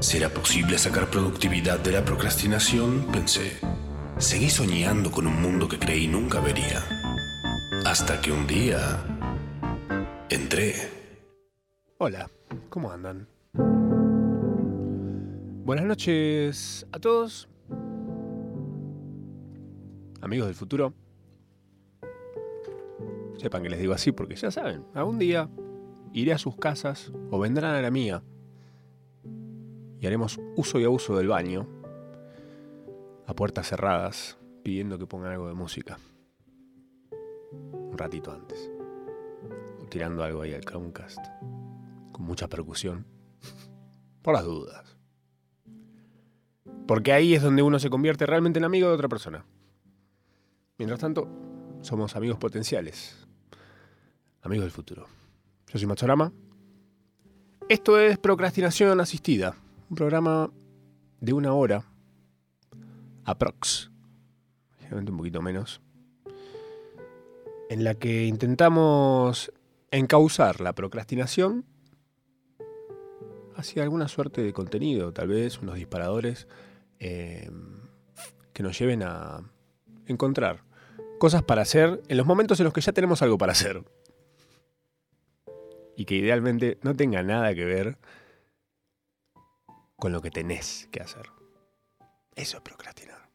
¿Será posible sacar productividad de la procrastinación? Pensé. Seguí soñando con un mundo que creí nunca vería. Hasta que un día... entré. Hola, ¿cómo andan? Buenas noches a todos. Amigos del futuro. Sepan que les digo así porque ya saben, algún día iré a sus casas o vendrán a la mía y haremos uso y abuso del baño a puertas cerradas pidiendo que pongan algo de música. Un ratito antes. O tirando algo ahí al Chromecast. Con mucha percusión. Por las dudas. Porque ahí es donde uno se convierte realmente en amigo de otra persona. Mientras tanto, somos amigos potenciales. Amigos del futuro. Yo soy Machorama. Esto es Procrastinación Asistida. Un programa de una hora. Aprox. Un poquito menos. En la que intentamos encauzar la procrastinación hacia alguna suerte de contenido, tal vez unos disparadores eh, que nos lleven a encontrar cosas para hacer en los momentos en los que ya tenemos algo para hacer. Y que idealmente no tenga nada que ver con lo que tenés que hacer. Eso es procrastinar.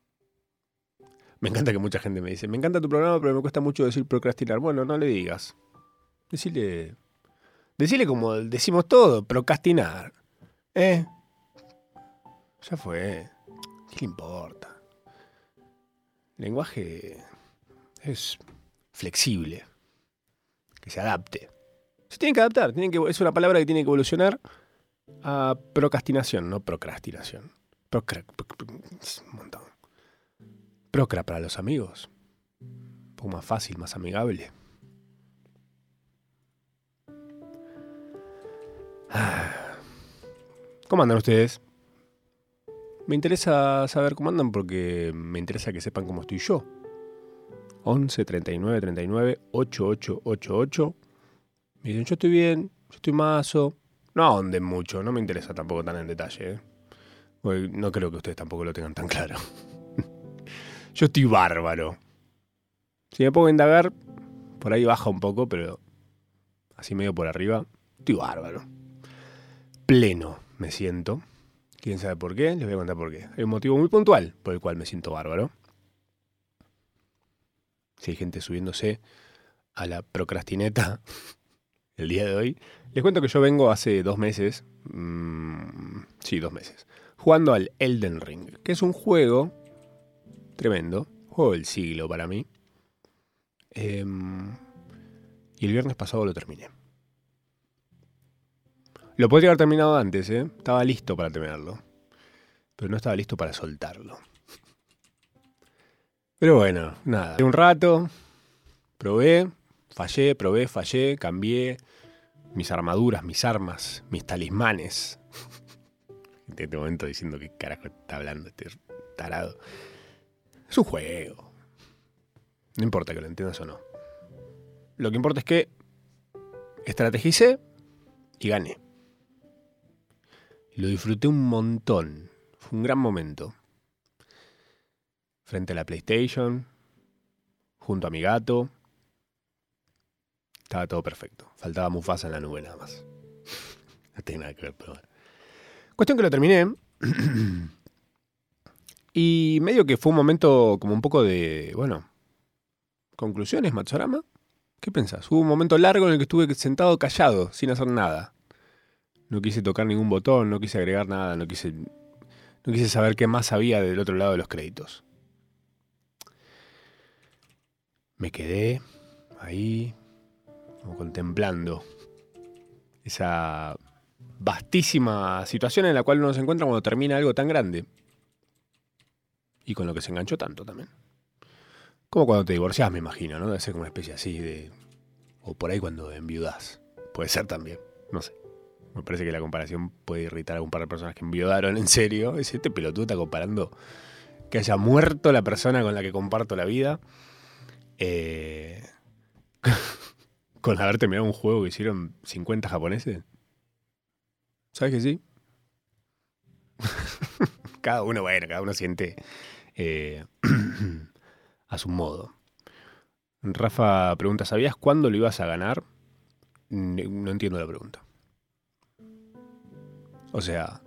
Me encanta que mucha gente me dice, me encanta tu programa, pero me cuesta mucho decir procrastinar. Bueno, no le digas. Decirle. Decirle como decimos todo, procrastinar. ¿Eh? Ya fue. ¿Qué le importa? Lenguaje es flexible. Que se adapte. Se tiene que adaptar. Tiene que, es una palabra que tiene que evolucionar a procrastinación, no procrastinación. Procra, un montón. Procra para los amigos. Un poco más fácil, más amigable. ¿Cómo andan ustedes? Me interesa saber cómo andan porque me interesa que sepan cómo estoy yo. 11 39 39 8888. Me dicen, yo estoy bien, yo estoy mazo. No ahonden mucho, no me interesa tampoco tan en detalle. ¿eh? no creo que ustedes tampoco lo tengan tan claro. yo estoy bárbaro. Si me pongo a indagar, por ahí baja un poco, pero así medio por arriba, estoy bárbaro. Pleno me siento. ¿Quién sabe por qué? Les voy a contar por qué. Hay un motivo muy puntual por el cual me siento bárbaro. Si hay gente subiéndose a la procrastineta el día de hoy, les cuento que yo vengo hace dos meses, mmm, sí, dos meses, jugando al Elden Ring, que es un juego tremendo, juego del siglo para mí. Em, y el viernes pasado lo terminé. Lo podría haber terminado antes, ¿eh? Estaba listo para terminarlo. Pero no estaba listo para soltarlo. Pero bueno, nada. De un rato, probé, fallé, probé, fallé, cambié mis armaduras, mis armas, mis talismanes. En este momento diciendo qué carajo está hablando este tarado. Es un juego. No importa que lo entiendas o no. Lo que importa es que estrategicé y gané. Lo disfruté un montón. Fue un gran momento. Frente a la PlayStation, junto a mi gato. Estaba todo perfecto. Faltaba Mufasa en la nube nada más. no tiene nada que ver, pero bueno. Cuestión que lo terminé. y medio que fue un momento como un poco de, bueno, conclusiones, Matsurama. ¿Qué pensás? Hubo un momento largo en el que estuve sentado callado, sin hacer nada. No quise tocar ningún botón, no quise agregar nada, no quise, no quise saber qué más había del otro lado de los créditos. Me quedé ahí, como contemplando esa vastísima situación en la cual uno se encuentra cuando termina algo tan grande. Y con lo que se enganchó tanto también. Como cuando te divorciás, me imagino, ¿no? Debe ser como una especie así de... O por ahí cuando enviudás. Puede ser también, no sé. Me parece que la comparación puede irritar a un par de personas que enviudaron en serio. Es este pelotudo está comparando que haya muerto la persona con la que comparto la vida. Eh, con haber terminado un juego que hicieron 50 japoneses. ¿Sabes que sí? cada uno, bueno, cada uno siente eh, a su modo. Rafa pregunta, ¿sabías cuándo lo ibas a ganar? No entiendo la pregunta. O sea,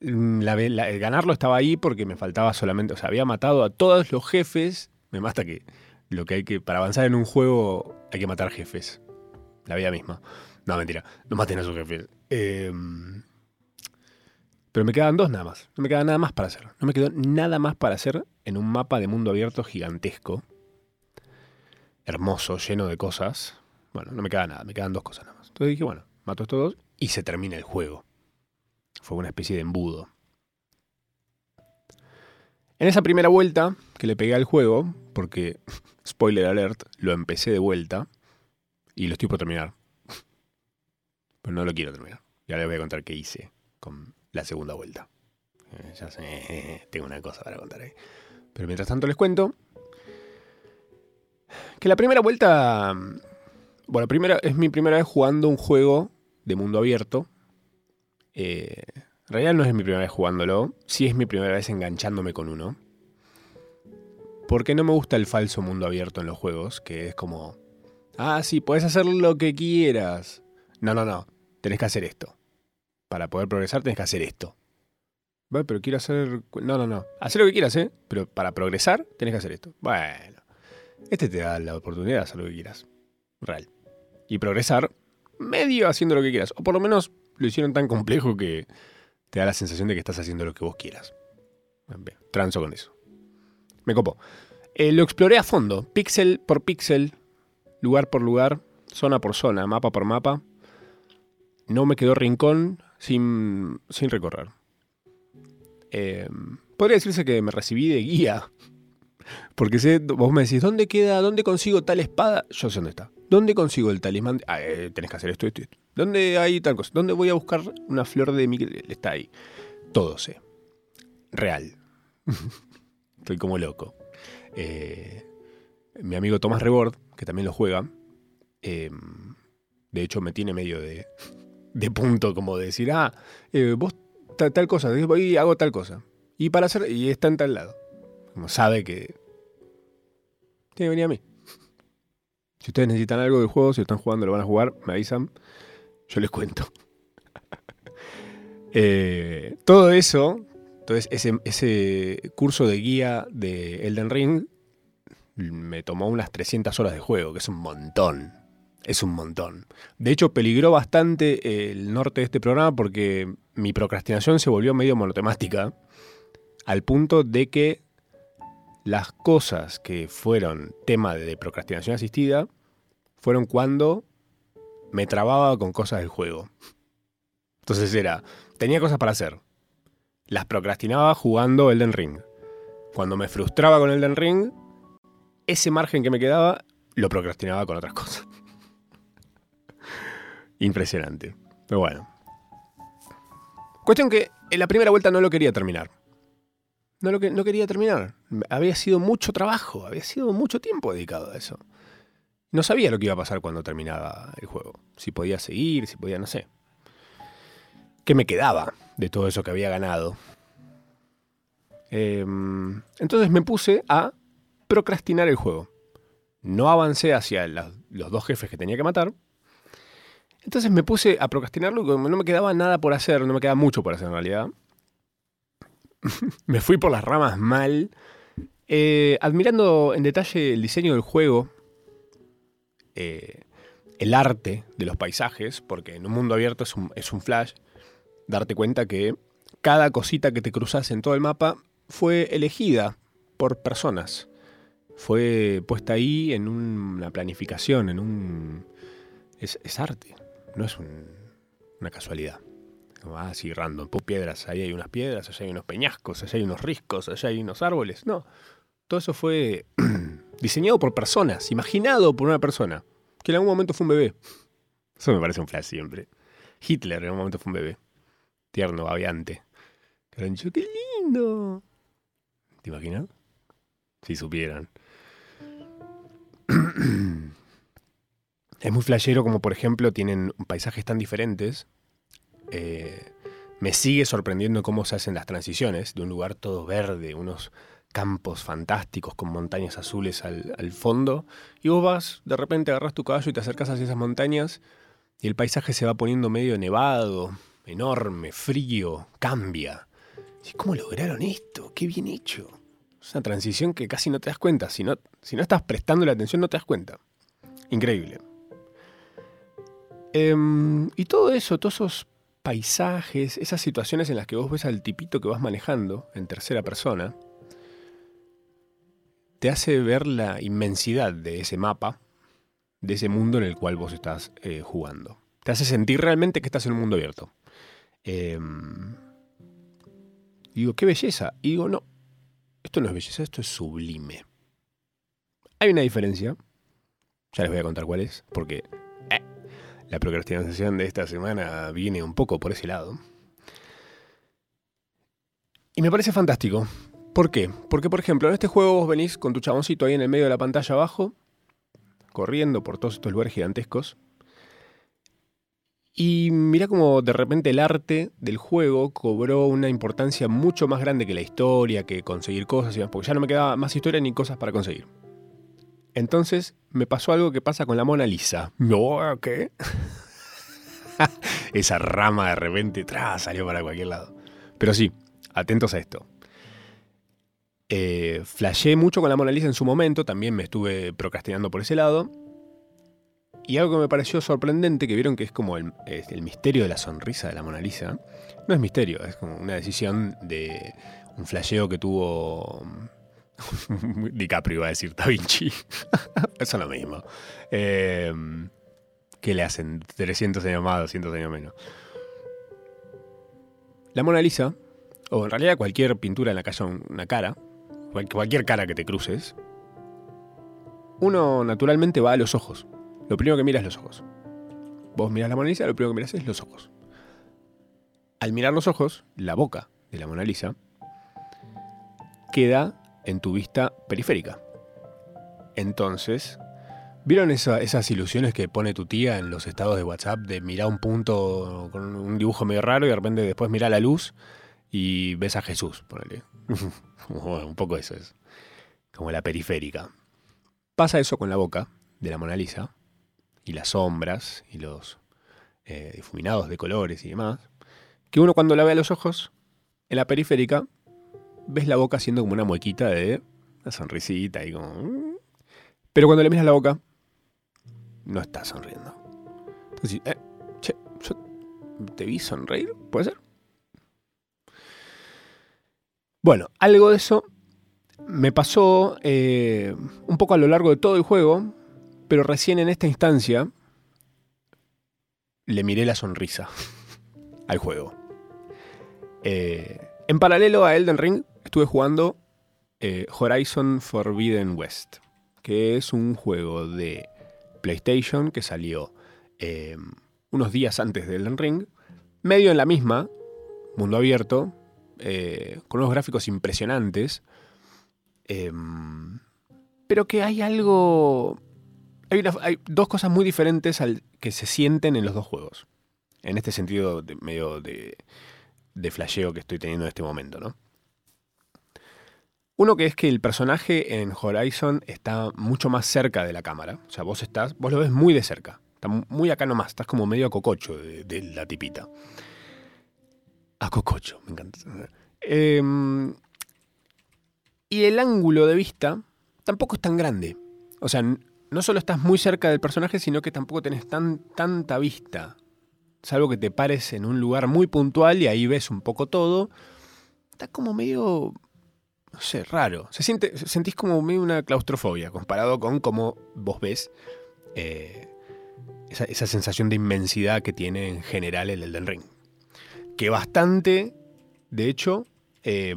el ganarlo estaba ahí porque me faltaba solamente, o sea, había matado a todos los jefes. Me mata que lo que hay que, para avanzar en un juego hay que matar jefes. La vida misma. No, mentira, no maten a sus jefes. Em, pero me quedan dos nada más. No me queda nada más para hacer. No me quedó nada más para hacer en un mapa de mundo abierto gigantesco. Hermoso, lleno de cosas. Bueno, no me queda nada, me quedan dos cosas nada más. Entonces dije, bueno, mato estos dos y se termina el juego. Fue una especie de embudo. En esa primera vuelta que le pegué al juego, porque, spoiler alert, lo empecé de vuelta y lo estoy por terminar. Pero no lo quiero terminar. Ya les voy a contar qué hice con la segunda vuelta. Eh, ya sé, tengo una cosa para contar ahí. Pero mientras tanto les cuento que la primera vuelta, bueno, primera, es mi primera vez jugando un juego de mundo abierto. Eh, en realidad no es mi primera vez jugándolo, sí es mi primera vez enganchándome con uno. Porque no me gusta el falso mundo abierto en los juegos, que es como, ah, sí, puedes hacer lo que quieras. No, no, no, tenés que hacer esto. Para poder progresar tenés que hacer esto. pero quiero hacer... No, no, no. Hacer lo que quieras, ¿eh? Pero para progresar tenés que hacer esto. Bueno. Este te da la oportunidad de hacer lo que quieras. Real. Y progresar medio haciendo lo que quieras. O por lo menos lo hicieron tan complejo que te da la sensación de que estás haciendo lo que vos quieras. Transo con eso. Me copo. Eh, lo exploré a fondo, píxel por píxel, lugar por lugar, zona por zona, mapa por mapa. No me quedó rincón sin, sin recorrer. Eh, podría decirse que me recibí de guía porque sé, vos me decís, ¿dónde queda? ¿Dónde consigo tal espada? Yo sé dónde está. ¿Dónde consigo el talismán? Ah, eh, tenés que hacer esto, esto, esto. ¿Dónde hay tal cosa? ¿Dónde voy a buscar una flor de Miguel? Está ahí. Todo sé. Real. Estoy como loco. Eh, mi amigo Tomás Rebord, que también lo juega, em, de hecho me tiene medio de, de punto como de decir, ah, eh, vos tal, cosa, voy y hago tal cosa. Y para hacer, y está en tal lado. Como sabe que tiene que venir a mí. Si ustedes necesitan algo del juego, si están jugando, lo van a jugar, me avisan. Yo les cuento. Eh, todo eso, entonces ese, curso de guía de Elden Ring me tomó unas 300 horas de juego, que es un montón. Es un montón. De hecho, peligró bastante el norte de este programa porque mi procrastinación se volvió medio monotemática, al punto de que las cosas que fueron tema de procrastinación asistida fueron cuando me trababa con cosas del juego. Entonces era, tenía cosas para hacer. Las procrastinaba jugando Elden Ring. Cuando me frustraba con Elden Ring, ese margen que me quedaba lo procrastinaba con otras cosas. Impresionante. Pero bueno. Cuestión que en la primera vuelta no lo quería terminar. No, lo no quería terminar. Había sido mucho trabajo, había sido mucho tiempo dedicado a eso. No sabía lo que iba a pasar cuando terminaba el juego. Si podía seguir, si podía, no sé. ¿Qué me quedaba de todo eso que había ganado? Em, entonces me puse a procrastinar el juego. No avancé hacia los dos jefes que tenía que matar. Entonces me puse a procrastinarlo y no me quedaba nada por hacer, no me quedaba mucho por hacer en realidad. me fui por las ramas mal. Eh, admirando en detalle el diseño del juego, eh, el arte de los paisajes, porque en un mundo abierto es un, es un, flash, darte cuenta que cada cosita que te cruzas en todo el mapa fue elegida por personas. Fue puesta ahí en una planificación, en un... Es, arte, no es una casualidad. ah, sí, random, pum, piedras, ahí hay unas piedras, allá hay unos peñascos, allá hay unos riscos, allá hay unos árboles. No, todo eso fue diseñado por personas, imaginado por una persona, que en algún momento fue un bebé. Eso me parece un flash siempre. Hitler en algún momento fue un bebé. Tierno, babeante. Qué lindo. ¿Te imaginas? Si supieran. es muy flashero como por ejemplo tienen paisajes tan diferentes. Eh, me sigue sorprendiendo cómo se hacen las transiciones de un lugar todo verde, unos campos fantásticos con montañas azules al, fondo, y vos vas, de repente agarras tu caballo y te acercas hacia esas montañas, y el paisaje se va poniendo medio nevado, enorme, frío, cambia. ¿Y cómo lograron esto? ¡Qué bien hecho! Es una transición que casi no te das cuenta. Si no, si no estás prestando la atención, no te das cuenta. Increíble. Em, y todo eso, todos esos paisajes, esas situaciones en las que vos ves al tipito que vas manejando en tercera persona, te hace ver la inmensidad de ese mapa, de ese mundo en el cual vos estás eh, jugando. Te hace sentir realmente que estás en un mundo abierto. Em, digo, qué belleza. Y digo, no, esto no es belleza, esto es sublime. Hay una diferencia, ya les voy a contar cuál es, porque eh, la procrastinación de esta semana viene un poco por ese lado. Y me parece fantástico. ¿Por qué? Porque, por ejemplo, en este juego vos venís con tu chaboncito ahí en el medio de la pantalla abajo, corriendo por todos estos lugares gigantescos, y mira cómo de repente el arte del juego cobró una importancia mucho más grande que la historia, que conseguir cosas y demás, porque ya no me quedaba más historia ni cosas para conseguir. Entonces me pasó algo que pasa con la Mona Lisa. No, ¿qué? Esa rama de repente tra, salió para cualquier lado. Pero sí, atentos a esto. Eh, flashé mucho con la Mona Lisa en su momento, también me estuve procrastinando por ese lado. Y algo que me pareció sorprendente, que vieron que es como el, misterio de la sonrisa de la Mona Lisa, no es misterio, es como una decisión de un flasheo que tuvo DiCaprio, iba a decir Da Vinci. Eso es lo mismo. Em, que le hacen 300 años más, 200 años menos. La Mona Lisa, o en realidad cualquier pintura en la haya una cara, cualquier cara que te cruces, uno naturalmente va a los ojos. Lo primero que miras es los ojos. Vos miras la Mona Lisa, lo primero que miras es los ojos. Al mirar los ojos, la boca de la Mona Lisa queda en tu vista periférica. Entonces, ¿vieron esas ilusiones que pone tu tía en los estados de WhatsApp de mirar un punto con un dibujo medio raro y de repente después mira la luz y ves a Jesús? Un poco eso es. Como la periférica. Pasa eso con la boca de la Mona Lisa y las sombras y los eh, difuminados de colores y demás, que uno cuando la ve a los ojos, en la periférica, ves la boca haciendo como una muequita de una sonrisita y como... Mm". Pero cuando le miras la boca, no está sonriendo. Entonces, eh, che, yo te vi sonreír, ¿puede ser? Bueno, algo de eso me pasó eh, un poco a lo largo de todo el juego, pero recién en esta instancia le miré la sonrisa al juego. Eh, en paralelo a Elden Ring, estuve jugando eh, Horizon Forbidden West, que es un juego de PlayStation que salió em, unos días antes de Elden Ring, medio en la misma, mundo abierto, eh, con unos gráficos impresionantes, em, pero que hay algo hay, dos cosas muy diferentes al que se sienten en los dos juegos. En este sentido medio de, de flasheo que estoy teniendo en este momento, ¿no? Uno que es que el personaje en Horizon está mucho más cerca de la cámara. O sea, vos estás, vos lo ves muy de cerca. Está muy acá nomás, estás como medio a cococho de, la tipita. A cococho, me encanta. Em, y el ángulo de vista tampoco es tan grande. O sea, no solo estás muy cerca del personaje, sino que tampoco tenés tan, tanta vista. Salvo que te pares en un lugar muy puntual y ahí ves un poco todo. Está como medio, no sé, raro. Se siente, sentís como medio una claustrofobia comparado con cómo vos ves eh, esa, sensación de inmensidad que tiene en general el Elden Ring. que bastante, de hecho, eh,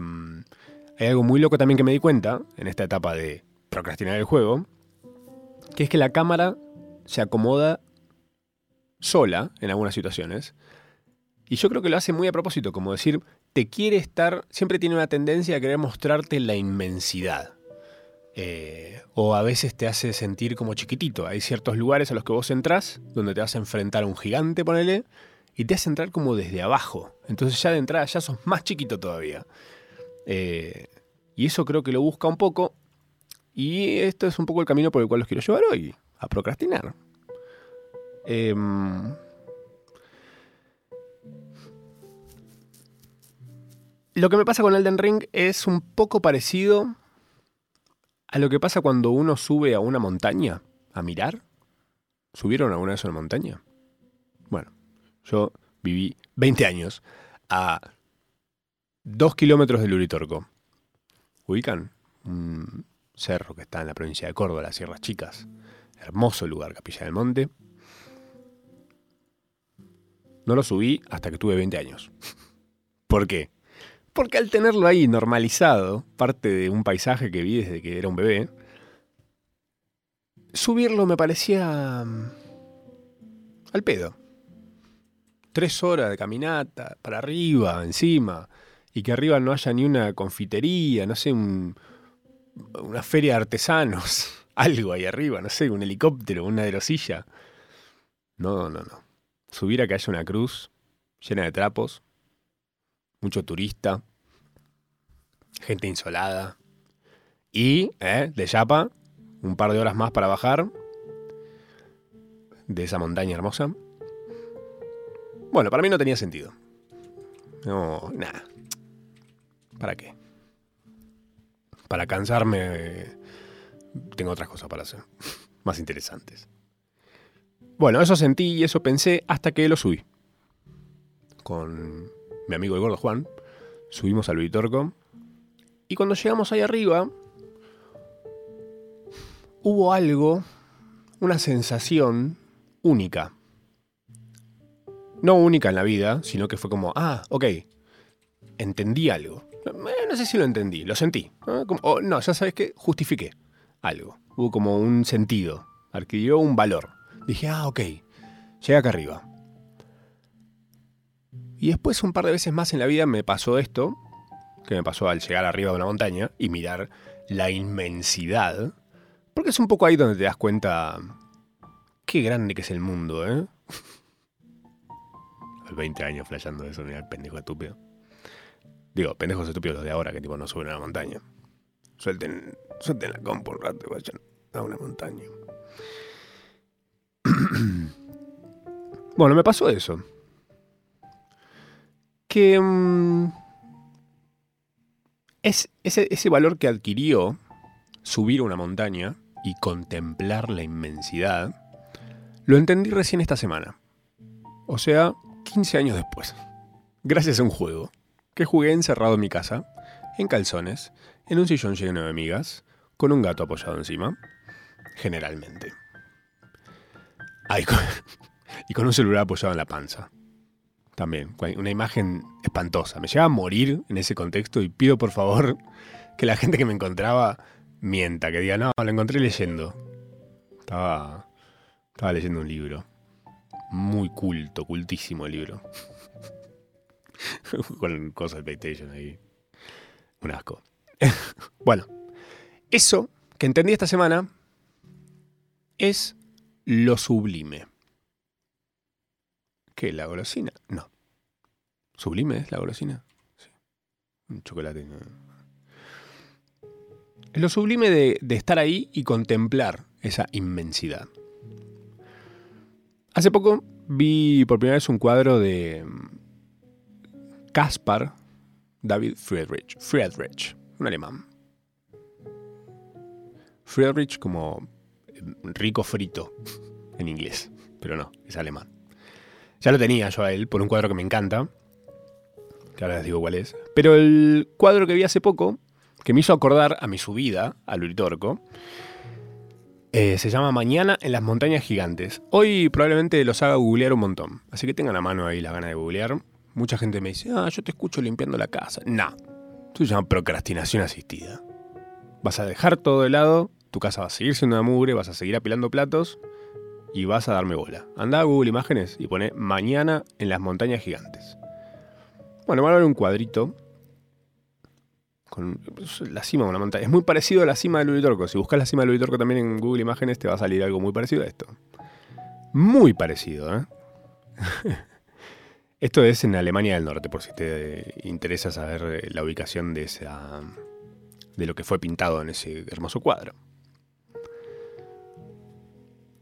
hay algo muy loco también que me di cuenta en esta etapa de procrastinar el juego, que es que la cámara se acomoda sola en algunas situaciones. Y yo creo que lo hace muy a propósito, como decir, te quiere estar, siempre tiene una tendencia a querer mostrarte la inmensidad. Eh, o a veces te hace sentir como chiquitito. Hay ciertos lugares a los que vos entrás, donde te vas a enfrentar a un gigante, ponele, y te hace entrar como desde abajo. Entonces ya de entrada ya sos más chiquito todavía. Eh, y eso creo que lo busca un poco. Y esto es un poco el camino por el cual los quiero llevar hoy, a procrastinar. Em, lo que me pasa con Elden Ring es un poco parecido a lo que pasa cuando uno sube a una montaña a mirar. ¿Subieron alguna vez a una montaña? Bueno, yo viví 20 años a 2 kilómetros del Uritorco. ¿Ubican? Un cerro que está en la provincia de Córdoba, las Sierras Chicas. Hermoso lugar, Capilla del Monte. No lo subí hasta que tuve 20 años. ¿Por qué? Porque al tenerlo ahí normalizado, parte de un paisaje que vi desde que era un bebé, subirlo me parecía mm, al pedo. Tres horas de caminata, para arriba, encima, y que arriba no haya ni una confitería, no sé, una feria de artesanos, algo ahí arriba, no sé, un helicóptero, una aerosilla. No, no, no. Subir a que haya una cruz llena de trapos, mucho turista, gente insolada. Y, eh, de Yapa, un par de horas más para bajar de esa montaña hermosa. Bueno, para mí no tenía sentido. No, nada. ¿Para qué? Para cansarme, tengo otras cosas para hacer, más interesantes. Bueno, eso sentí y eso pensé hasta que lo subí. Con mi amigo el gordo Juan, subimos al Vitorco. Y cuando llegamos ahí arriba, hubo algo, una sensación única. No única en la vida, sino que fue como, ah, ok, entendí algo. No sé si lo entendí, lo sentí. ¿no? no, ya sabes que justifiqué algo. Hubo como un sentido, adquirió un valor. Dije, ah, ok, llega acá arriba. Y después un par de veces más en la vida me pasó esto, que me pasó al llegar arriba de una montaña y mirar la inmensidad. Porque es un poco ahí donde te das cuenta qué grande que es el mundo, ¿eh? 20 años flasheando eso, mira, pendejo estúpido. Digo, pendejos estúpidos los de ahora que tipo no suben a la montaña. Suelten, suelten la compu un rato y vayan a una montaña. bueno, me pasó eso que mm, es ese, valor que adquirió subir una montaña y contemplar la inmensidad, lo entendí recién esta semana. O sea, 15 años después. Gracias a un juego que jugué encerrado en mi casa, en calzones, en un sillón lleno de amigas, con un gato apoyado encima, generalmente. y con un celular apoyado en la panza también. Una imagen espantosa. Me lleva a morir en ese contexto y pido por favor que la gente que me encontraba mienta, que diga, no, lo encontré leyendo. Estaba, estaba leyendo un libro. Muy culto, cultísimo el libro. Con cosas de PlayStation ahí. Un asco. bueno, eso que entendí esta semana es lo sublime. ¿Qué? ¿La golosina? No. ¿Sublime es la golosina? Sí. Un chocolate. Es lo sublime de, estar ahí y contemplar esa inmensidad. Hace poco vi por primera vez un cuadro de Caspar David Friedrich. Friedrich, un alemán. Friedrich como rico frito en inglés, pero no, es alemán. Ya lo tenía yo a él por un cuadro que me encanta, que ahora les digo cuál es. Pero el cuadro que vi hace poco, que me hizo acordar a mi subida al Uritorco, eh, se llama Mañana en las montañas gigantes. Hoy probablemente los haga googlear un montón, así que tengan a mano ahí la gana de googlear. Mucha gente me dice, ah, yo te escucho limpiando la casa. No, eso se llama procrastinación asistida. Vas a dejar todo de lado, tu casa va a seguir siendo una mugre, vas a seguir apilando platos y vas a darme bola. Anda a Google Imágenes y pone mañana en las montañas gigantes. Bueno, van a ver un cuadrito con la cima de una montaña. Es muy parecido a la cima del Uritorco. Si buscas la cima del Uritorco también en Google Imágenes te va a salir algo muy parecido a esto. Muy parecido, ¿eh? Esto es en Alemania del Norte, por si te interesa saber eh, la ubicación de esa de lo que fue pintado en ese hermoso cuadro.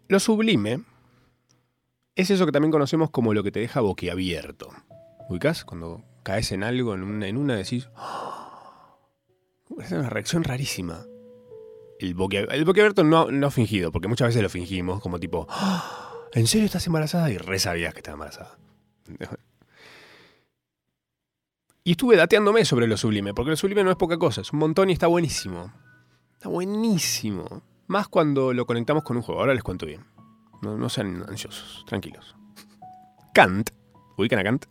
Lo sublime es eso que también conocemos como lo que te deja boquiabierto. ¿Ubicás? Cuando caes en algo, en una, en una decís. ¡Oh! Es una reacción rarísima. El, boquiabierto no, no fingido, porque muchas veces lo fingimos, como tipo. ¡Oh! ¿En serio estás embarazada? Y re sabías que estaba embarazada. Y estuve dateándome sobre lo sublime, porque lo sublime no es poca cosa, es un montón y está buenísimo. Está buenísimo. Más cuando lo conectamos con un juego. Ahora les cuento bien. No, sean ansiosos, tranquilos. Kant, ubican a Kant,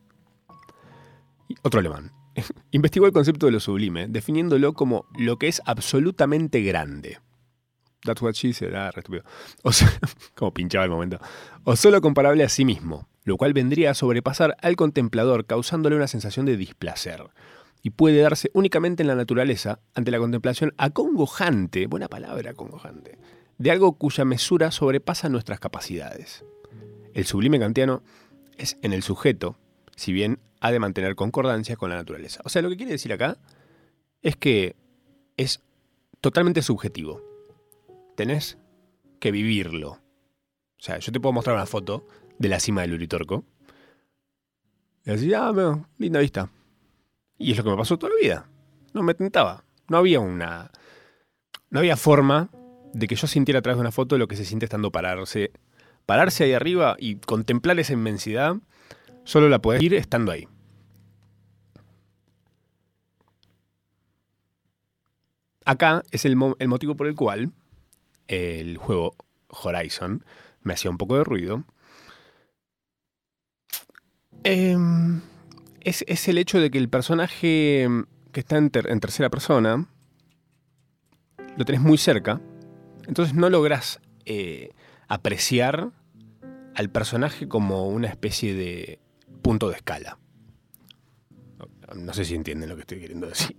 otro alemán, investigó el concepto de lo sublime, definiéndolo como lo que es absolutamente grande. That's what she said, ah, O sea, como pinchaba el momento. O solo comparable a sí mismo, lo cual vendría a sobrepasar al contemplador causándole una sensación de displacer. Y puede darse únicamente en la naturaleza ante la contemplación acongojante, buena palabra acongojante, de algo cuya mesura sobrepasa nuestras capacidades. El sublime kantiano es en el sujeto, si bien ha de mantener concordancia con la naturaleza. O sea, lo que quiere decir acá es que es totalmente subjetivo tenés que vivirlo. O sea, yo te puedo mostrar una foto de la cima del Uritorco. Y decir, ah, veo, linda vista. Y es lo que me pasó toda la vida. No me tentaba. No había una. No había forma de que yo sintiera a través de una foto lo que se siente estando pararse. Pararse ahí arriba y contemplar esa inmensidad, solo la puedes ir estando ahí. Acá es el, el motivo por el cual el juego Horizon me hacía un poco de ruido. Em, es, el hecho de que el personaje que está en, tercera persona lo tenés muy cerca, entonces no logras eh, apreciar al personaje como una especie de punto de escala. No sé si entienden lo que estoy queriendo decir.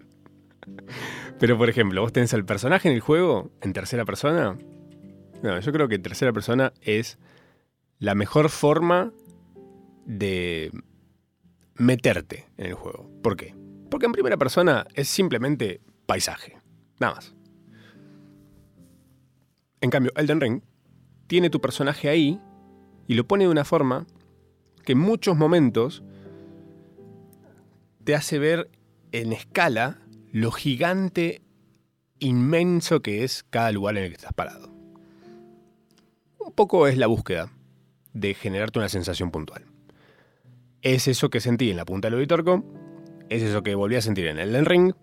Pero por ejemplo, vos tenés al personaje en el juego en tercera persona. No, yo creo que tercera persona es la mejor forma de meterte en el juego. ¿Por qué? Porque en primera persona es simplemente paisaje. Nada más. En cambio, Elden Ring tiene tu personaje ahí y lo pone de una forma que en muchos momentos te hace ver en escala lo gigante, inmenso que es cada lugar en el que estás parado. Un poco es la búsqueda de generarte una sensación puntual. Es eso que sentí en la punta del Ovitorco, es eso que volví a sentir en el Ring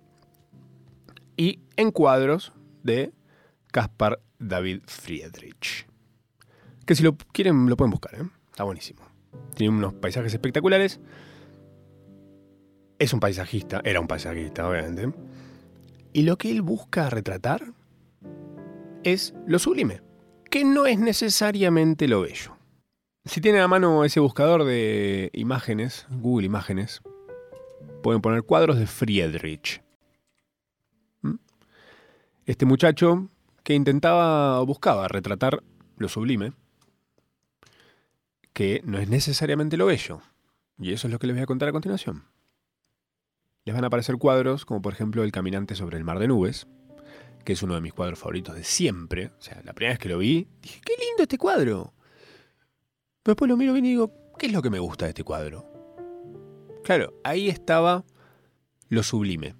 y en cuadros de Caspar David Friedrich. Que si lo quieren lo pueden buscar, ¿eh? está buenísimo. Tiene unos paisajes espectaculares es un paisajista, era un paisajista, obviamente. Y lo que él busca retratar es lo sublime, que no es necesariamente lo bello. Si tienen a mano ese buscador de imágenes, Google Imágenes, pueden poner cuadros de Friedrich. ¿Mm? Este muchacho que intentaba o buscaba retratar lo sublime, que no es necesariamente lo bello. Y eso es lo que les voy a contar a continuación les van a aparecer cuadros como por ejemplo El caminante sobre el mar de nubes, que es uno de mis cuadros favoritos de siempre. O sea, la primera vez que lo vi, dije, qué lindo este cuadro. Después lo miro bien y digo, ¿qué es lo que me gusta de este cuadro? Claro, ahí estaba lo sublime.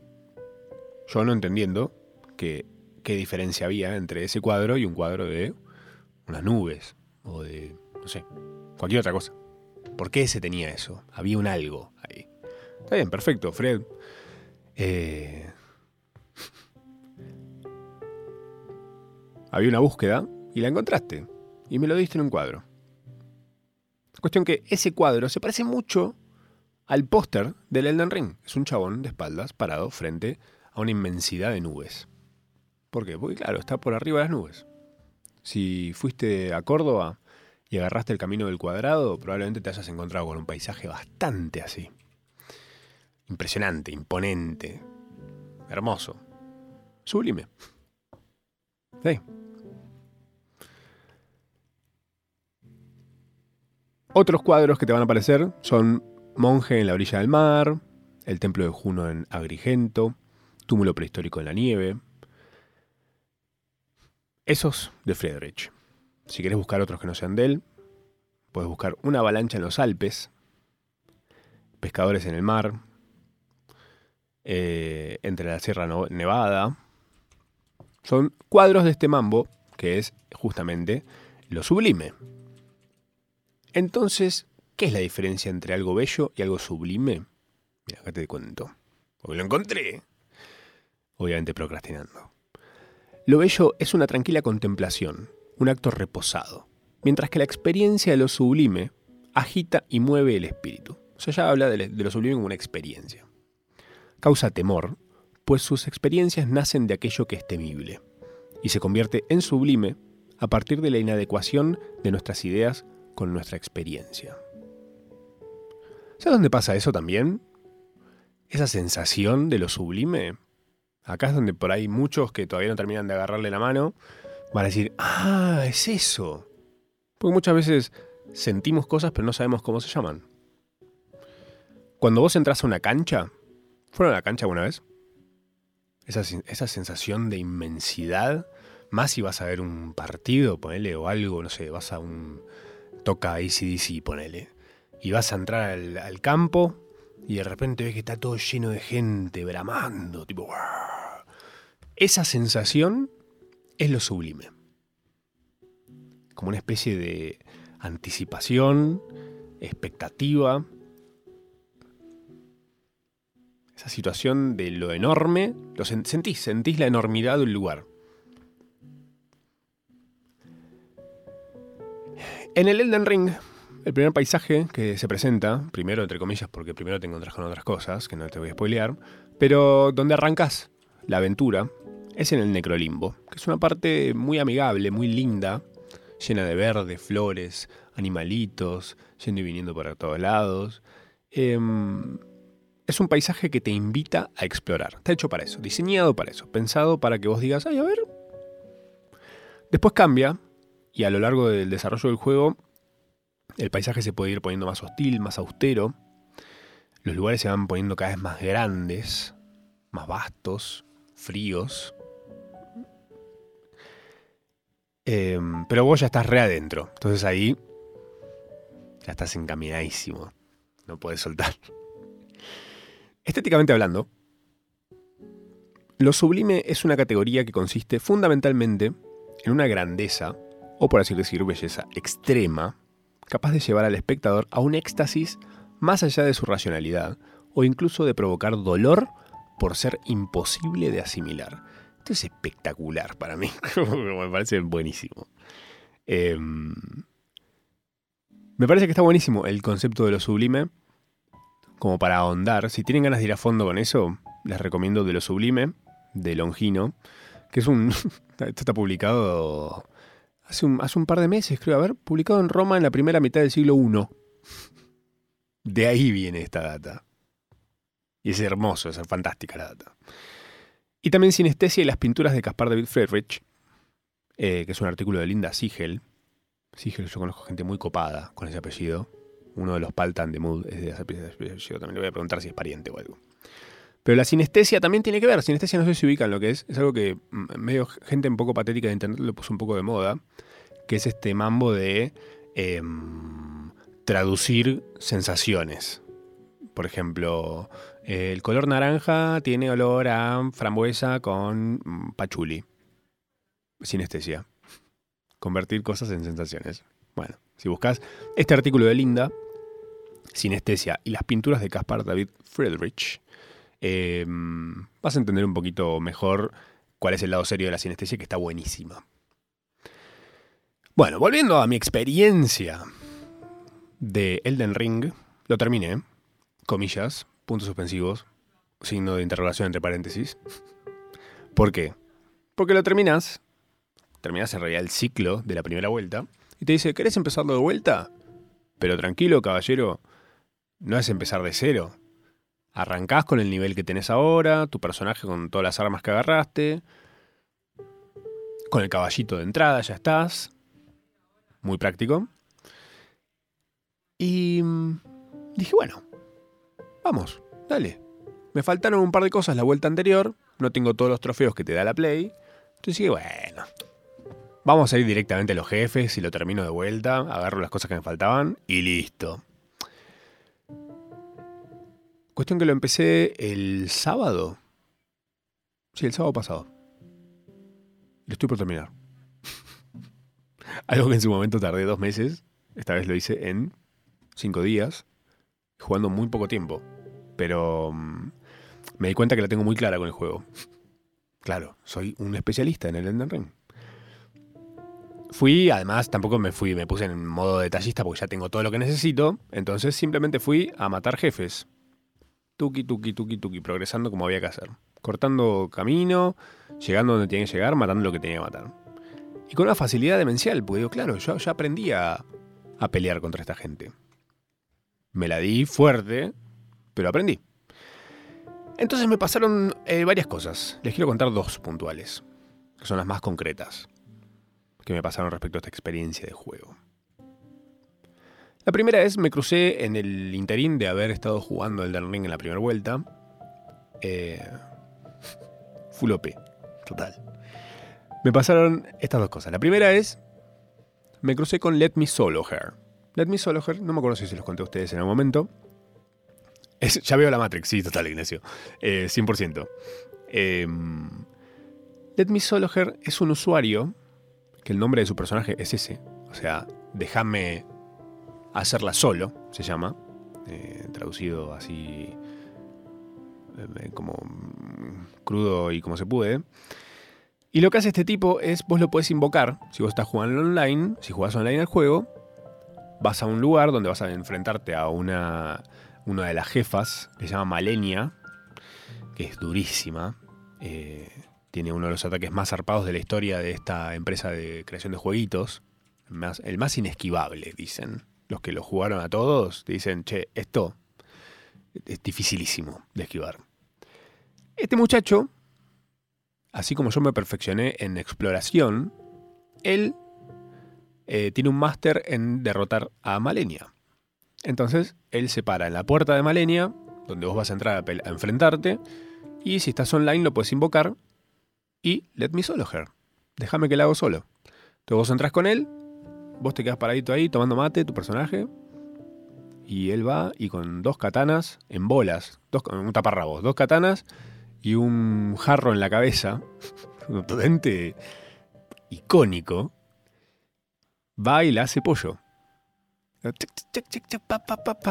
Yo no entendiendo qué diferencia había entre ese cuadro y un cuadro de unas nubes o de, no sé, cualquier otra cosa. ¿Por qué ese tenía eso? Había un algo ahí. Está bien, perfecto, Fred. Eh, había una búsqueda y la encontraste. Y me lo diste en un cuadro. Cuestión que ese cuadro se parece mucho al póster del Elden Ring. Es un chabón de espaldas parado frente a una inmensidad de nubes. ¿Por qué? Porque claro, está por arriba de las nubes. Si fuiste a Córdoba y agarraste el camino del cuadrado, probablemente te hayas encontrado con un paisaje bastante así. Impresionante, imponente, hermoso, sublime. Sí. Otros cuadros que te van a aparecer son Monje en la orilla del mar, el templo de Juno en Agrigento, túmulo prehistórico en la nieve. Esos de Friedrich. Si quieres buscar otros que no sean de él, puedes buscar una avalancha en los Alpes, pescadores en el mar, eh, entre la Sierra Nevada. Son cuadros de este mambo que es justamente lo sublime. Entonces, ¿qué es la diferencia entre algo bello y algo sublime? Mira, acá te cuento. Porque lo encontré. Obviamente procrastinando. Lo bello es una tranquila contemplación, un acto reposado, mientras que la experiencia de lo sublime agita y mueve el espíritu. O sea, ya habla de lo sublime como una experiencia. Causa temor, pues sus experiencias nacen de aquello que es temible, y se convierte en sublime a partir de la inadecuación de nuestras ideas con nuestra experiencia. ¿Sabes dónde pasa eso también? Esa sensación de lo sublime. Acá es donde por ahí muchos que todavía no terminan de agarrarle la mano van a decir, ah, es eso. Porque muchas veces sentimos cosas pero no sabemos cómo se llaman. Cuando vos entras a una cancha, ¿fueron a la cancha alguna vez? Esa, esa sensación de inmensidad, más si vas a ver un partido, ponele, o algo, no sé, vas a un, toca ACDC, ponele. Y vas a entrar al, campo y de repente ves que está todo lleno de gente bramando, tipo... Esa sensación es lo sublime. Como una especie de anticipación, expectativa. Esa situación de lo enorme, lo sentís, sentís la enormidad del lugar. En el Elden Ring, el primer paisaje que se presenta, primero entre comillas porque primero te encontrás con otras cosas, que no te voy a spoilear, pero donde arrancas la aventura es en el Necrolimbo, que es una parte muy amigable, muy linda, llena de verde, flores, animalitos, yendo y viniendo por todos lados. Em, es un paisaje que te invita a explorar. Está hecho para eso, diseñado para eso, pensado para que vos digas, ay, a ver. Después cambia y a lo largo del desarrollo del juego, el paisaje se puede ir poniendo más hostil, más austero. Los lugares se van poniendo cada vez más grandes, más vastos, fríos. Em, pero vos ya estás re adentro. Entonces ahí ya estás encaminadísimo. No puedes soltar. Estéticamente hablando, lo sublime es una categoría que consiste fundamentalmente en una grandeza o por así decir belleza extrema, capaz de llevar al espectador a un éxtasis más allá de su racionalidad, o incluso de provocar dolor por ser imposible de asimilar. Esto es espectacular para mí, me parece buenísimo. Em, me parece que está buenísimo el concepto de lo sublime, como para ahondar. Si tienen ganas de ir a fondo con eso, les recomiendo De lo sublime, de Longino, que es un... esto está publicado hace un, hace un par de meses, creo, haber publicado en Roma en la primera mitad del siglo I. De ahí viene esta data. Y es hermoso, es fantástica la data. Y también Sinestesia y las pinturas de Caspar David Friedrich, eh, que es un artículo de Linda Siegel. Siegel, yo conozco gente muy copada con ese apellido. Uno de los Paltan de Mood es de ese apellido. También le voy a preguntar si es pariente o algo. Pero la sinestesia también tiene que ver. Sinestesia no sé si ubican lo que es. Es algo que mm, medio gente un poco patética de internet lo puso un poco de moda. Que es este mambo de em, traducir sensaciones. Por ejemplo, el color naranja tiene olor a frambuesa con mm, pachuli. Sinestesia. Convertir cosas en sensaciones. Bueno, si buscas este artículo de Linda, Sinestesia y las pinturas de Caspar David Friedrich, Em, vas a entender un poquito mejor cuál es el lado serio de la sinestesia, que está buenísima. Bueno, volviendo a mi experiencia de Elden Ring, lo terminé. comillas, puntos suspensivos, signo de interrogación entre paréntesis. ¿Por qué? Porque lo terminas, terminas en realidad el ciclo de la primera vuelta, y te dice, ¿querés empezarlo de vuelta? Pero tranquilo, caballero, no es empezar de cero. Arrancás con el nivel que tenés ahora, tu personaje con todas las armas que agarraste, con el caballito de entrada ya estás. Muy práctico. Y mm, dije, bueno, vamos, dale. Me faltaron un par de cosas la vuelta anterior, no tengo todos los trofeos que te da la Play. Entonces dije, bueno, vamos a ir directamente a los jefes y lo termino de vuelta, agarro las cosas que me faltaban y listo. Cuestión que lo empecé el sábado. Sí, el sábado pasado. Lo estoy por terminar. Algo que en su momento tardé dos meses. Esta vez lo hice en cinco días. Jugando muy poco tiempo. Pero mm, me di cuenta que la tengo muy clara con el juego. Claro, soy un especialista en el Elden Ring. Fui, además tampoco me fui, me puse en modo detallista porque ya tengo todo lo que necesito. Entonces simplemente fui a matar jefes tuki, tuki, tuki, tuki, progresando como había que hacer. Cortando camino, llegando donde tenía que llegar, matando lo que tenía que matar. Y con una facilidad demencial, porque digo, claro, yo ya aprendí a, pelear contra esta gente. Me la di fuerte, pero aprendí. Entonces me pasaron eh, varias cosas. Les quiero contar dos puntuales, que son las más concretas, que me pasaron respecto a esta experiencia de juego. La primera es, me crucé en el interín de haber estado jugando el Ring en la primera vuelta. Eh, full OP, total. Me pasaron estas dos cosas. La primera es, me crucé con Let Me Solo Her. Let Me Solo Her, no me acuerdo si se los conté a ustedes en algún momento. ya veo la Matrix, sí, total, Ignacio. 100%. Eh, em, Let Me Solo Her es un usuario que el nombre de su personaje es ese. O sea, déjame hacerla solo, se llama, eh, traducido así eh, como crudo y como se puede. Y lo que hace este tipo es, vos lo puedes invocar, si vos estás jugando online, si jugás online el juego, vas a un lugar donde vas a enfrentarte a una, una de las jefas, que se llama Malenia, que es durísima. Eh, tiene uno de los ataques más zarpados de la historia de esta empresa de creación de jueguitos. el más inesquivable, dicen los que lo jugaron a todos, dicen, che, esto es dificilísimo de esquivar. Este muchacho, así como yo me perfeccioné en exploración, él eh, tiene un máster en derrotar a Malenia. Entonces, él se para en la puerta de Malenia, donde vos vas a entrar a, enfrentarte, y si estás online lo puedes invocar, y let me solo her. Déjame que la hago solo. Entonces vos entras con él, vos te quedas paradito ahí tomando mate, tu personaje, y él va y con dos katanas en bolas, dos, un taparrabos, dos katanas y un jarro en la cabeza, un potente icónico, va y la hace pollo.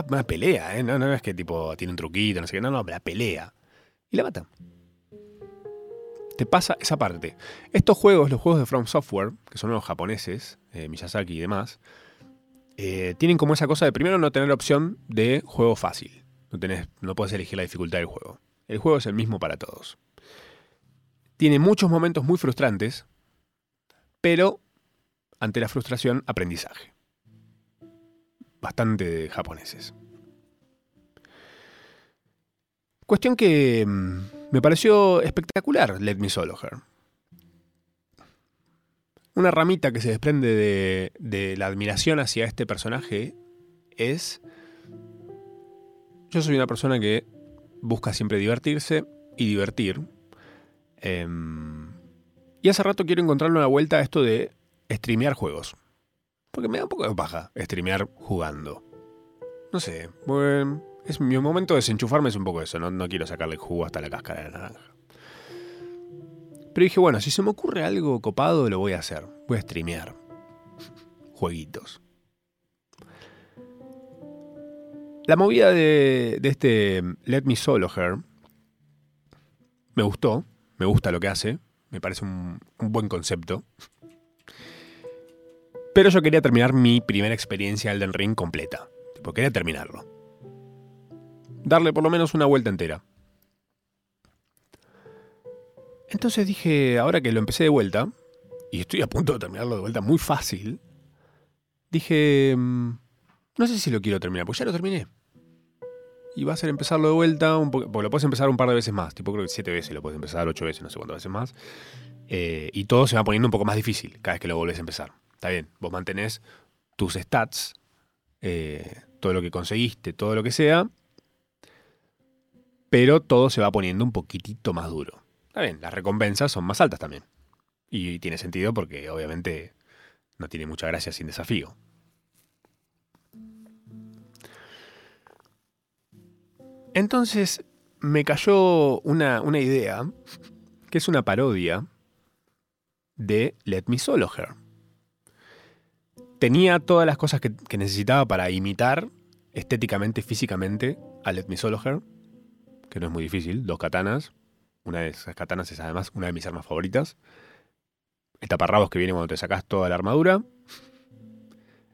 Una pelea, ¿eh? No, no es que tipo tiene un truquito, no sé qué, no, no, la pelea. Y la mata te pasa esa parte. Estos juegos, los juegos de From Software, que son los japoneses, eh, Miyazaki y demás, eh, tienen como esa cosa de primero no tener opción de juego fácil. No, tenés, no puedes elegir la dificultad del juego. El juego es el mismo para todos. Tiene muchos momentos muy frustrantes, pero ante la frustración, aprendizaje. Bastante japoneses. Cuestión que mm, me pareció espectacular Let Me Solo Her. Una ramita que se desprende de, la admiración hacia este personaje es... Yo soy una persona que busca siempre divertirse y divertir. Em, y hace rato quiero encontrarle una vuelta a esto de streamear juegos. Porque me da un poco de paja streamear jugando. No sé, bueno, es mi momento de desenchufarme es un poco eso, no, quiero sacarle jugo hasta la cáscara de naranja. Pero dije, bueno, si se me ocurre algo copado, lo voy a hacer. Voy a streamear. Jueguitos. La movida de, este Let Me Solo Her me gustó, me gusta lo que hace, me parece un, un buen concepto. Pero yo quería terminar mi primera experiencia Elden Ring completa. Tipo, quería terminarlo darle por lo menos una vuelta entera. Entonces dije, ahora que lo empecé de vuelta, y estoy a punto de terminarlo de vuelta muy fácil, dije, mm, no sé si lo quiero terminar, pues ya lo terminé. Y va a ser empezarlo de vuelta, un porque lo puedes empezar un par de veces más, tipo creo que siete veces lo puedes empezar, ocho veces, no sé cuántas veces más. Eh, y todo se va poniendo un poco más difícil cada vez que lo volvés a empezar. Está bien, vos mantenés tus stats, eh, todo lo que conseguiste, todo lo que sea, pero todo se va poniendo un poquitito más duro. Está bien, las recompensas son más altas también. Y tiene sentido porque obviamente no tiene mucha gracia sin desafío. Entonces me cayó una, idea, que es una parodia de Let Me Solo Her. Tenía todas las cosas que, necesitaba para imitar estéticamente, físicamente a Let Me Solo Her, que no es muy difícil, dos katanas. Una de esas katanas es además una de mis armas favoritas. El taparrabos que viene cuando te sacas toda la armadura.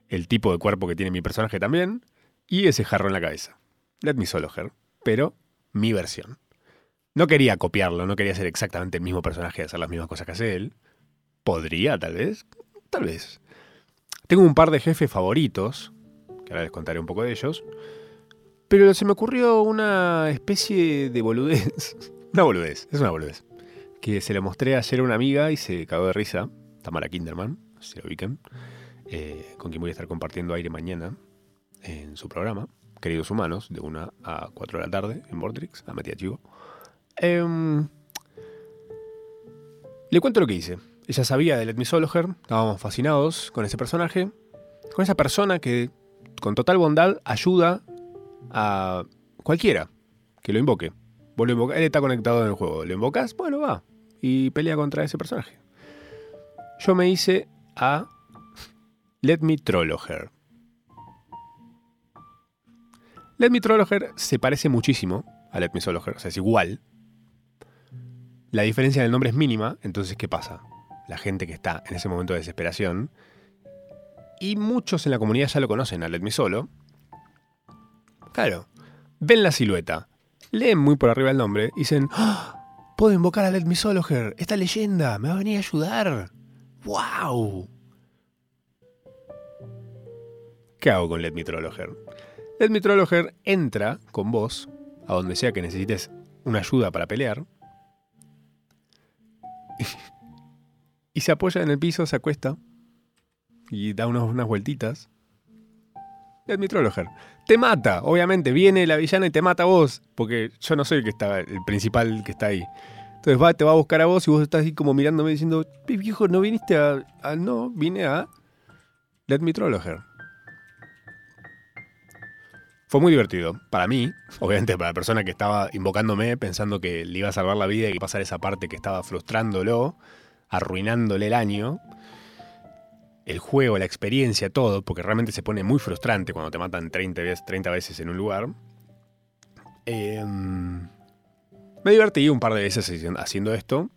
El tipo de cuerpo que tiene mi personaje también. Y ese jarro en la cabeza. Let Me Solo Her pero mi versión. No quería copiarlo, no quería ser exactamente el mismo personaje y hacer las mismas cosas que hace él. Podría, tal vez. Tal vez. Tengo un par de jefes favoritos, que ahora les contaré un poco de ellos. Pero se me ocurrió una especie de boludez. una boludez, es una boludez. Que se le mostré ayer a una amiga y se cagó de risa. Tamara Kinderman, si lo ubican. Eh, con quien voy a estar compartiendo aire mañana en su programa. Queridos Humanos, de 1 a 4 de la tarde en Vortrix, a Matías Chivo. Em, le cuento lo que hice. Ella sabía de Let Me estábamos fascinados con ese personaje, con esa persona que con total bondad ayuda a cualquiera que lo invoque. Él está conectado en el juego. ¿Lo invocas? Bueno, va. Y pelea contra ese personaje. Yo me hice a Let Me Trolloher. Let Me Trollogger se parece muchísimo a Let Me Sologer, o sea, es igual. La diferencia del nombre es mínima, entonces, ¿qué pasa? La gente que está en ese momento de desesperación, y muchos en la comunidad ya lo conocen a Let Me Solo, claro, ven la silueta, leen muy por arriba el nombre y dicen, ¡Ah! puedo invocar a Let Me Sologer, esta leyenda, me va a venir a ayudar. ¡Wow! ¿Qué hago con Let Me Trollogger? El Metrologer entra con vos a donde sea que necesites una ayuda para pelear. y se apoya en el piso, se acuesta y da unas vueltitas. El Metrologer te mata, obviamente. Viene la villana y te mata a vos, porque yo no soy el que está, el principal que está ahí. Entonces va, te va a buscar a vos y vos estás ahí como mirándome diciendo, viejo, no viniste a, no, vine a Let Me fue muy divertido. Para mí, obviamente para la persona que estaba invocándome pensando que le iba a salvar la vida y pasar esa parte que estaba frustrándolo, arruinándole el año. El juego, la experiencia, todo, porque realmente se pone muy frustrante cuando te matan 30 veces, 30 veces en un lugar. Em, me divertí un par de veces haciendo esto.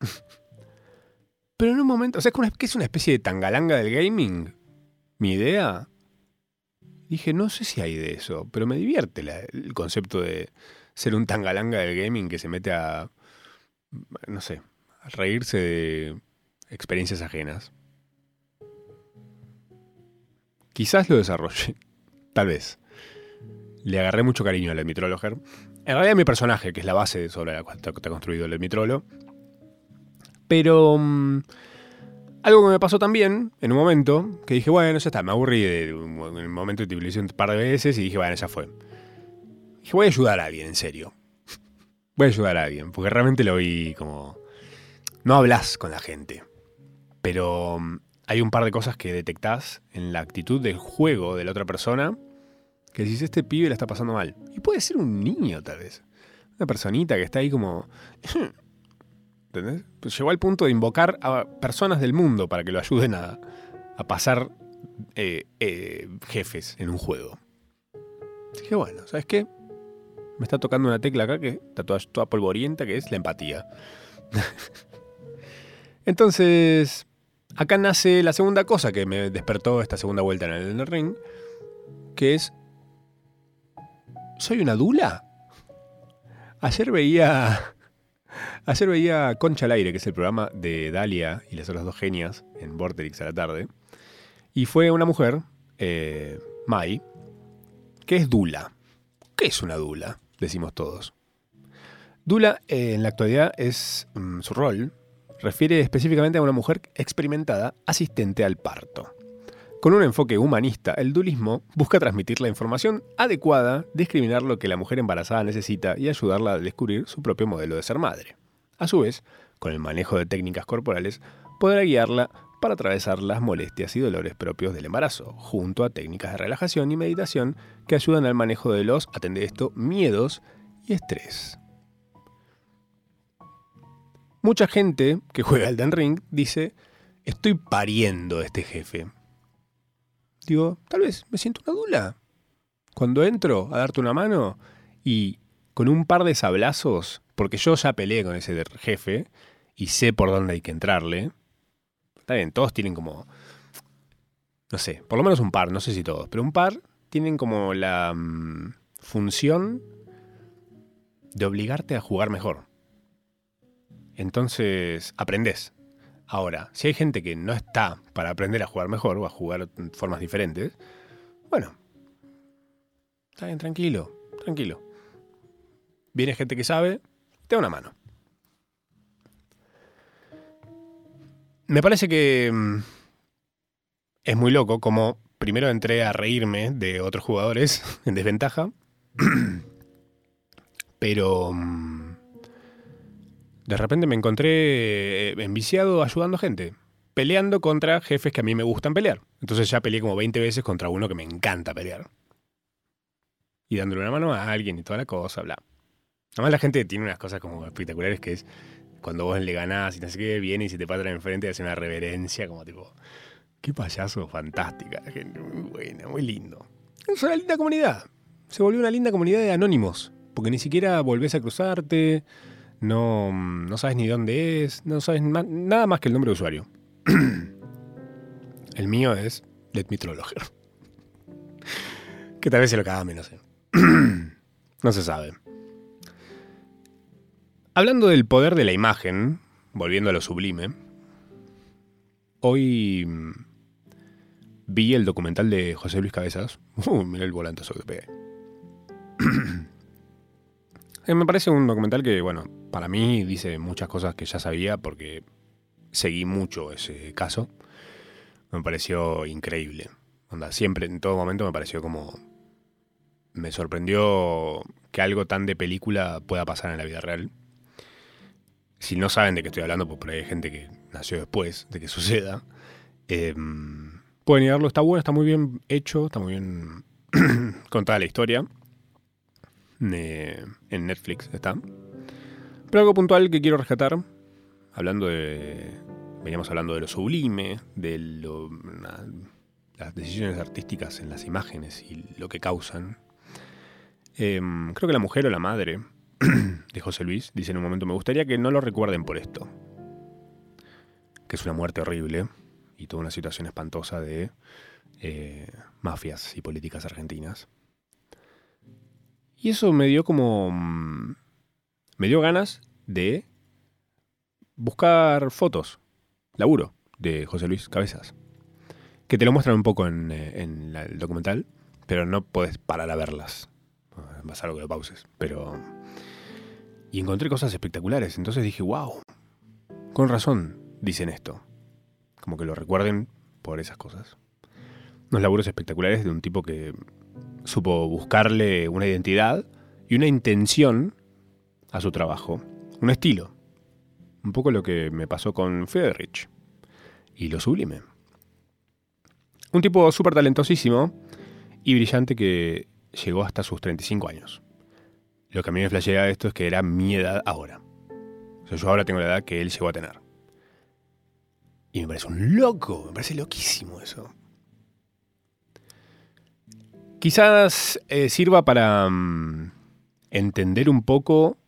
Pero en un momento, o sea, que es una especie de tangalanga del gaming. Mi idea dije, no sé si hay de eso, pero me divierte el concepto de ser un tangalanga del gaming que se mete a, no sé, a reírse de experiencias ajenas. Quizás lo desarrolle, tal vez. Le agarré mucho cariño al Edmitrologer. En realidad mi personaje, que es la base sobre la cual está construido el Edmitrolo. Pero... Mm, algo que me pasó también en un momento, que dije, bueno, ya está, me aburrí de, el momento de utilización un par de veces y dije, bueno, ya fue. Dije, voy a ayudar a alguien, en serio. Voy a ayudar a alguien, porque realmente lo vi como... No hablas con la gente, pero mm, hay un par de cosas que detectás en la actitud del juego de la otra persona que decís, este pibe la está pasando mal. Y puede ser un niño, tal vez. Una personita que está ahí como... ¿Entendés? Pues llegó al punto de invocar a personas del mundo para que lo ayuden a, pasar eh, eh, jefes en un juego. Dije, bueno, ¿sabes qué? Me está tocando una tecla acá que está toda, toda polvorienta, que es la empatía. Entonces, acá nace la segunda cosa que me despertó esta segunda vuelta en el ring, que es ¿Soy una dula? Ayer veía. Ayer veía Concha al aire, que es el programa de Dalia y las otras dos genias en Vorterix a la tarde. Y fue una mujer, eh, Mai, que es dula. ¿Qué es una dula? Decimos todos. Dula eh, en la actualidad es mm, su rol, refiere específicamente a una mujer experimentada asistente al parto. Con un enfoque humanista, el dulismo busca transmitir la información adecuada, discriminar lo que la mujer embarazada necesita y ayudarla a descubrir su propio modelo de ser madre. A su vez, con el manejo de técnicas corporales, podrá guiarla para atravesar las molestias y dolores propios del embarazo, junto a técnicas de relajación y meditación que ayudan al manejo de los, atende esto, miedos y estrés. Mucha gente que juega al Den Ring dice, estoy pariendo a este jefe. Digo, tal vez me siento una dula. Cuando entro a darte una mano y con un par de sablazos, porque yo ya peleé con ese jefe y sé por dónde hay que entrarle. Está bien, todos tienen como, no sé, por lo menos un par, no sé si todos, pero un par tienen como la mm, función de obligarte a jugar mejor. Entonces, aprendes. Ahora, si hay gente que no está para aprender a jugar mejor o a jugar formas diferentes, bueno, está bien, tranquilo, tranquilo. Viene gente que sabe, te da una mano. Me parece que mm, es muy loco como primero entré a reírme de otros jugadores en desventaja, pero mm, de repente me encontré eh, enviciado ayudando a gente, peleando contra jefes que a mí me gustan pelear. Entonces ya peleé como 20 veces contra uno que me encanta pelear. Y dándole una mano a alguien y toda la cosa, bla. Además la gente tiene unas cosas como espectaculares que es cuando vos le ganás y no sé qué, viene y se te pasa enfrente y hace una reverencia como tipo, qué payaso, fantástica, gente muy buena, muy lindo. Es una linda comunidad. Se volvió una linda comunidad de anónimos, porque ni siquiera volvés a cruzarte, no, no sabes ni dónde es, no sabes nada más que el nombre de usuario. el mío es Let Me que tal vez se lo cagame, no sé. no se sabe. Hablando del poder de la imagen, volviendo a lo sublime, hoy mm, vi el documental de José Luis Cabezas. Uh, mira el volantazo que pegué. Eh, me parece un documental que, bueno, para mí dice muchas cosas que ya sabía porque seguí mucho ese caso. Me pareció increíble. Onda, siempre, en todo momento me pareció como... Me sorprendió que algo tan de película pueda pasar en la vida real. Si no saben de qué estoy hablando, pues por ahí hay gente que nació después de que suceda. Eh, pueden ir está bueno, está muy bien hecho, está muy bien contada la historia. En Netflix está. Pero algo puntual que quiero rescatar, hablando de. Veníamos hablando de lo sublime, de las decisiones artísticas en las imágenes y lo que causan. Em, creo que la mujer o la madre de José Luis dice en un momento: Me gustaría que no lo recuerden por esto. Que es una muerte horrible y toda una situación espantosa de eh, mafias y políticas argentinas. Y eso me dio como. Mm, me dio ganas de buscar fotos, laburo, de José Luis Cabezas. Que te lo muestran un poco en, eh, el documental, pero no puedes parar a verlas. Vas a algo que lo pauses. Pero. Y encontré cosas espectaculares. Entonces dije, wow. Con razón dicen esto. Como que lo recuerden por esas cosas. Unos laburos espectaculares de un tipo que supo buscarle una identidad y una intención a su trabajo, un estilo. Un poco lo que me pasó con Friedrich y lo sublime. Un tipo súper talentosísimo y brillante que llegó hasta sus 35 años. Lo que a mí me flashea esto es que era mi edad ahora. O sea, yo ahora tengo la edad que él llegó a tener. Y me parece un loco, me parece loquísimo eso. Quizás eh, sirva para mm, entender un poco.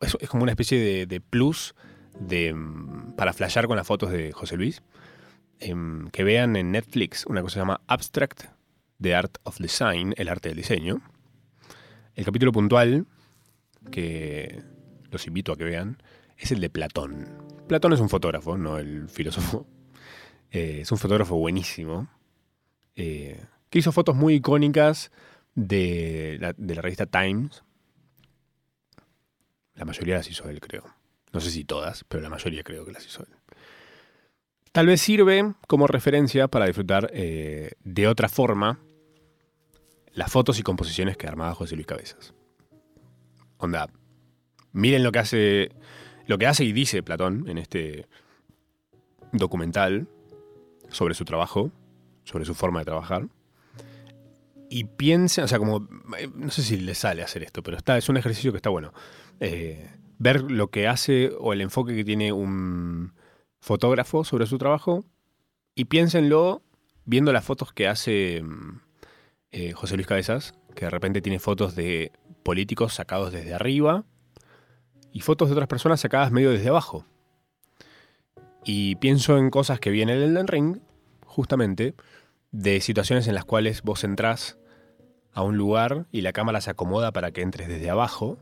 Es, como una especie de, plus mm, para flashear con las fotos de José Luis. Em, que vean en Netflix una cosa que se llama Abstract, The Art of Design, el arte del diseño. El capítulo puntual, que los invito a que vean, es el de Platón. Platón es un fotógrafo, no el filósofo. Eh, es un fotógrafo buenísimo, eh, que hizo fotos muy icónicas de la, revista Times. La mayoría las hizo él, creo. No sé si todas, pero la mayoría creo que las hizo él. Tal vez sirve como referencia para disfrutar eh, de otra forma las fotos y composiciones que armaba José Luis Cabezas. Onda, miren lo que hace, lo que hace y dice Platón en este documental sobre su trabajo, sobre su forma de trabajar. Y piensen, o sea, como, eh, no sé si le sale hacer esto, pero está, es un ejercicio que está bueno. Eh, ver lo que hace o el enfoque que tiene un fotógrafo sobre su trabajo y piénsenlo viendo las fotos que hace mm, eh, José Luis Cabezas, que de repente tiene fotos de políticos sacados desde arriba y fotos de otras personas sacadas medio desde abajo. Y pienso en cosas que viene el Elden Ring, justamente, de situaciones en las cuales vos entrás a un lugar y la cámara se acomoda para que entres desde abajo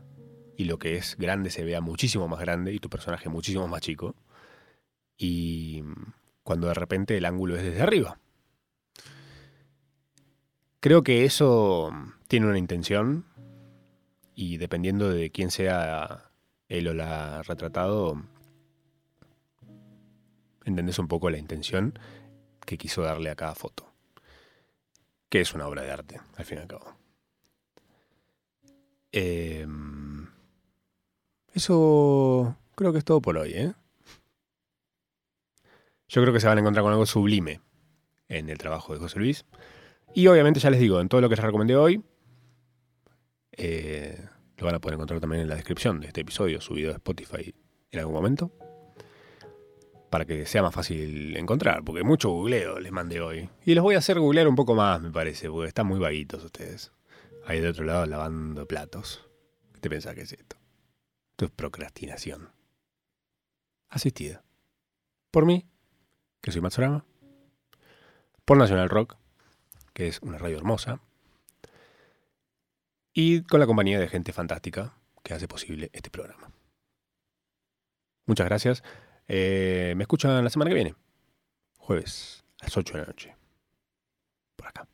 y lo que es grande se vea muchísimo más grande y tu personaje muchísimo más chico. Y cuando de repente el ángulo es desde arriba. Creo que eso tiene una intención y dependiendo de quién sea él o la retratado, entendés un poco la intención que quiso darle a cada foto. Que es una obra de arte, al fin y al cabo. Eh, eso creo que es todo por hoy, ¿eh? Yo creo que se van a encontrar con algo sublime en el trabajo de José Luis. Y obviamente, ya les digo, en todo lo que les recomendé hoy, eh, lo van a poder encontrar también en la descripción de este episodio subido a Spotify en algún momento. Para que sea más fácil encontrar, porque mucho googleo les mandé hoy. Y los voy a hacer googlear un poco más, me parece, porque están muy vaguitos ustedes. Ahí de otro lado lavando platos. ¿Qué te pensás que es esto? Esto es procrastinación. Asistida. Por mí, que soy Matsurama. Por Nacional Rock, que es una radio hermosa. Y con la compañía de gente fantástica que hace posible este programa. Muchas gracias. Eh, me escuchan la semana que viene. Jueves a las 8 de la noche. Por acá.